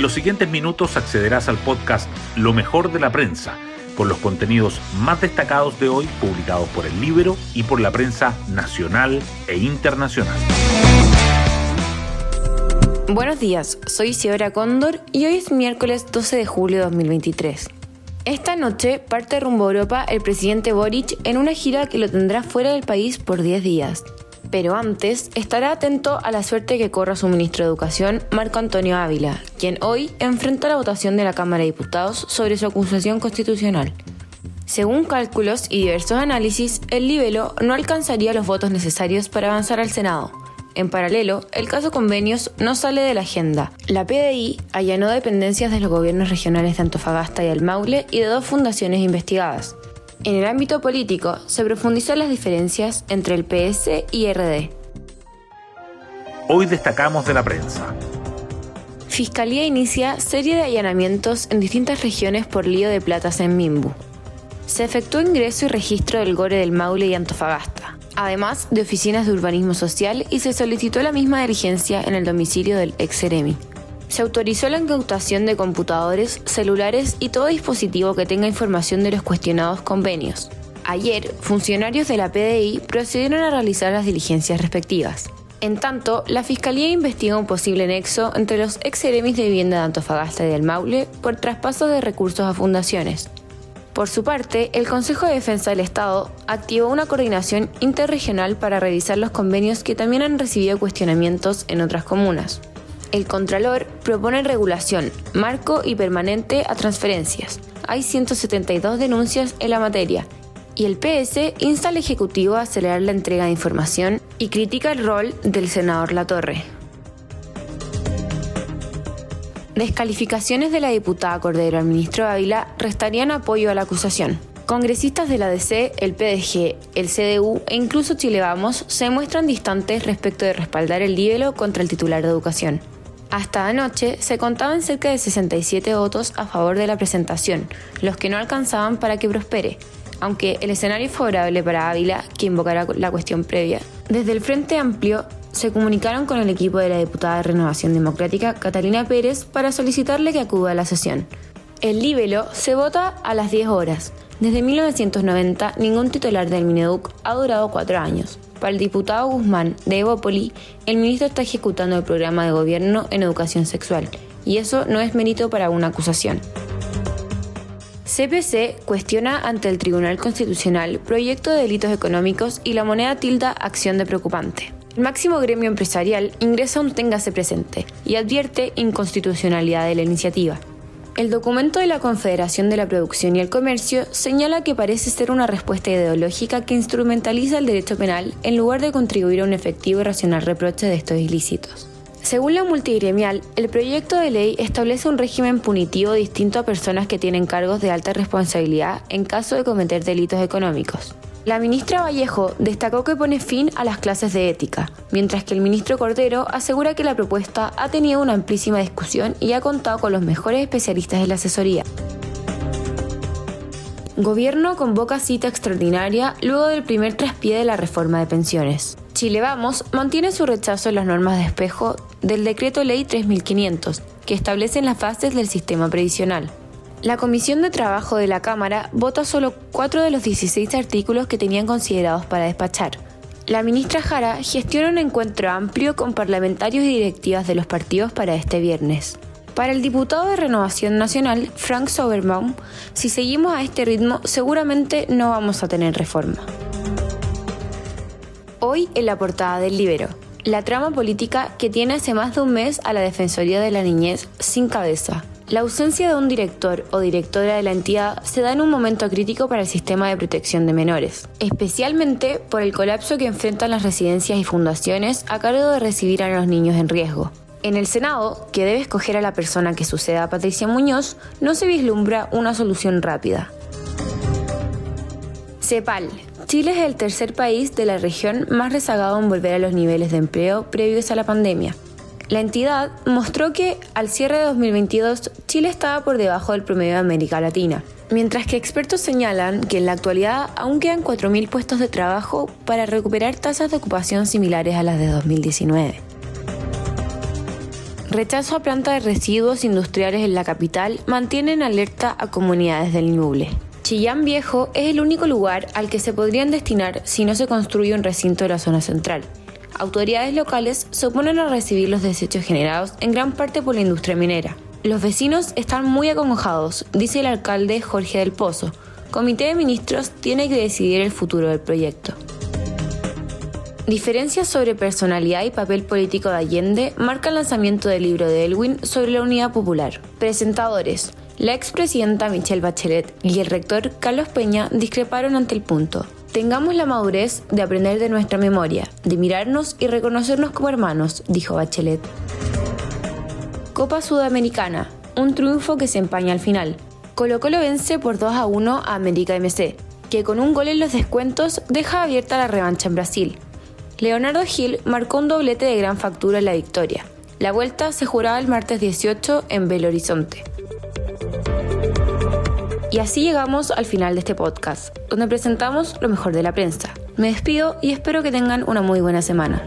En los siguientes minutos accederás al podcast Lo mejor de la prensa, con los contenidos más destacados de hoy publicados por el Libro y por la prensa nacional e internacional. Buenos días, soy Isidora Cóndor y hoy es miércoles 12 de julio de 2023. Esta noche parte rumbo a Europa el presidente Boric en una gira que lo tendrá fuera del país por 10 días. Pero antes estará atento a la suerte que corra su ministro de Educación, Marco Antonio Ávila, quien hoy enfrenta la votación de la Cámara de Diputados sobre su acusación constitucional. Según cálculos y diversos análisis, el libelo no alcanzaría los votos necesarios para avanzar al Senado. En paralelo, el caso convenios no sale de la agenda. La PDI allanó dependencias de los gobiernos regionales de Antofagasta y el Maule y de dos fundaciones investigadas. En el ámbito político, se profundizó las diferencias entre el PS y RD. Hoy destacamos de la prensa. Fiscalía inicia serie de allanamientos en distintas regiones por lío de platas en Mimbu. Se efectuó ingreso y registro del Gore del Maule y Antofagasta, además de oficinas de urbanismo social y se solicitó la misma diligencia en el domicilio del ex Eremi se autorizó la incautación de computadores, celulares y todo dispositivo que tenga información de los cuestionados convenios. Ayer, funcionarios de la PDI procedieron a realizar las diligencias respectivas. En tanto, la Fiscalía investiga un posible nexo entre los ex de vivienda de Antofagasta y del Maule por traspaso de recursos a fundaciones. Por su parte, el Consejo de Defensa del Estado activó una coordinación interregional para revisar los convenios que también han recibido cuestionamientos en otras comunas. El Contralor propone regulación, marco y permanente a transferencias. Hay 172 denuncias en la materia y el PS insta al Ejecutivo a acelerar la entrega de información y critica el rol del senador Latorre. Descalificaciones de la diputada Cordero al ministro Ávila restarían apoyo a la acusación. Congresistas de la DC, el PDG, el CDU e incluso Chile Vamos se muestran distantes respecto de respaldar el libelo contra el titular de educación. Hasta anoche se contaban cerca de 67 votos a favor de la presentación, los que no alcanzaban para que prospere, aunque el escenario es favorable para Ávila, que invocará la cuestión previa. Desde el Frente Amplio se comunicaron con el equipo de la diputada de Renovación Democrática, Catalina Pérez, para solicitarle que acuda a la sesión. El libelo se vota a las 10 horas. Desde 1990, ningún titular del Mineduc ha durado cuatro años. Para el diputado Guzmán de Evópoli, el ministro está ejecutando el programa de gobierno en educación sexual, y eso no es mérito para una acusación. CPC cuestiona ante el Tribunal Constitucional proyecto de delitos económicos y la moneda tilda acción de preocupante. El máximo gremio empresarial ingresa un téngase presente y advierte inconstitucionalidad de la iniciativa. El documento de la Confederación de la Producción y el Comercio señala que parece ser una respuesta ideológica que instrumentaliza el derecho penal en lugar de contribuir a un efectivo y racional reproche de estos ilícitos. Según la multigremial, el proyecto de ley establece un régimen punitivo distinto a personas que tienen cargos de alta responsabilidad en caso de cometer delitos económicos. La ministra Vallejo destacó que pone fin a las clases de ética, mientras que el ministro Cordero asegura que la propuesta ha tenido una amplísima discusión y ha contado con los mejores especialistas de la asesoría. Gobierno convoca cita extraordinaria luego del primer traspié de la reforma de pensiones. Chile Vamos mantiene su rechazo en las normas de espejo del decreto ley 3500, que establecen las fases del sistema previsional. La Comisión de Trabajo de la Cámara vota solo cuatro de los 16 artículos que tenían considerados para despachar. La ministra Jara gestiona un encuentro amplio con parlamentarios y directivas de los partidos para este viernes. Para el diputado de Renovación Nacional, Frank Soberbaum, si seguimos a este ritmo seguramente no vamos a tener reforma. Hoy en la portada del Libero, la trama política que tiene hace más de un mes a la Defensoría de la Niñez sin cabeza, la ausencia de un director o directora de la entidad se da en un momento crítico para el sistema de protección de menores, especialmente por el colapso que enfrentan las residencias y fundaciones a cargo de recibir a los niños en riesgo. En el Senado, que debe escoger a la persona que suceda a Patricia Muñoz, no se vislumbra una solución rápida. CEPAL. Chile es el tercer país de la región más rezagado en volver a los niveles de empleo previos a la pandemia. La entidad mostró que al cierre de 2022 Chile estaba por debajo del promedio de América Latina, mientras que expertos señalan que en la actualidad aún quedan 4.000 puestos de trabajo para recuperar tasas de ocupación similares a las de 2019. rechazo a planta de residuos industriales en la capital mantienen alerta a comunidades del Ñuble. Chillán Viejo es el único lugar al que se podrían destinar si no se construye un recinto de la zona central. Autoridades locales se oponen a recibir los desechos generados en gran parte por la industria minera. Los vecinos están muy acongojados, dice el alcalde Jorge del Pozo. Comité de Ministros tiene que decidir el futuro del proyecto. Diferencias sobre personalidad y papel político de Allende marca el lanzamiento del libro de Elwin sobre la unidad popular. Presentadores. La expresidenta Michelle Bachelet y el rector Carlos Peña discreparon ante el punto. Tengamos la madurez de aprender de nuestra memoria, de mirarnos y reconocernos como hermanos, dijo Bachelet. Copa Sudamericana, un triunfo que se empaña al final. Colo Colo vence por 2 a 1 a América MC, que con un gol en los descuentos deja abierta la revancha en Brasil. Leonardo Gil marcó un doblete de gran factura en la victoria. La vuelta se juraba el martes 18 en Belo Horizonte. Y así llegamos al final de este podcast, donde presentamos lo mejor de la prensa. Me despido y espero que tengan una muy buena semana.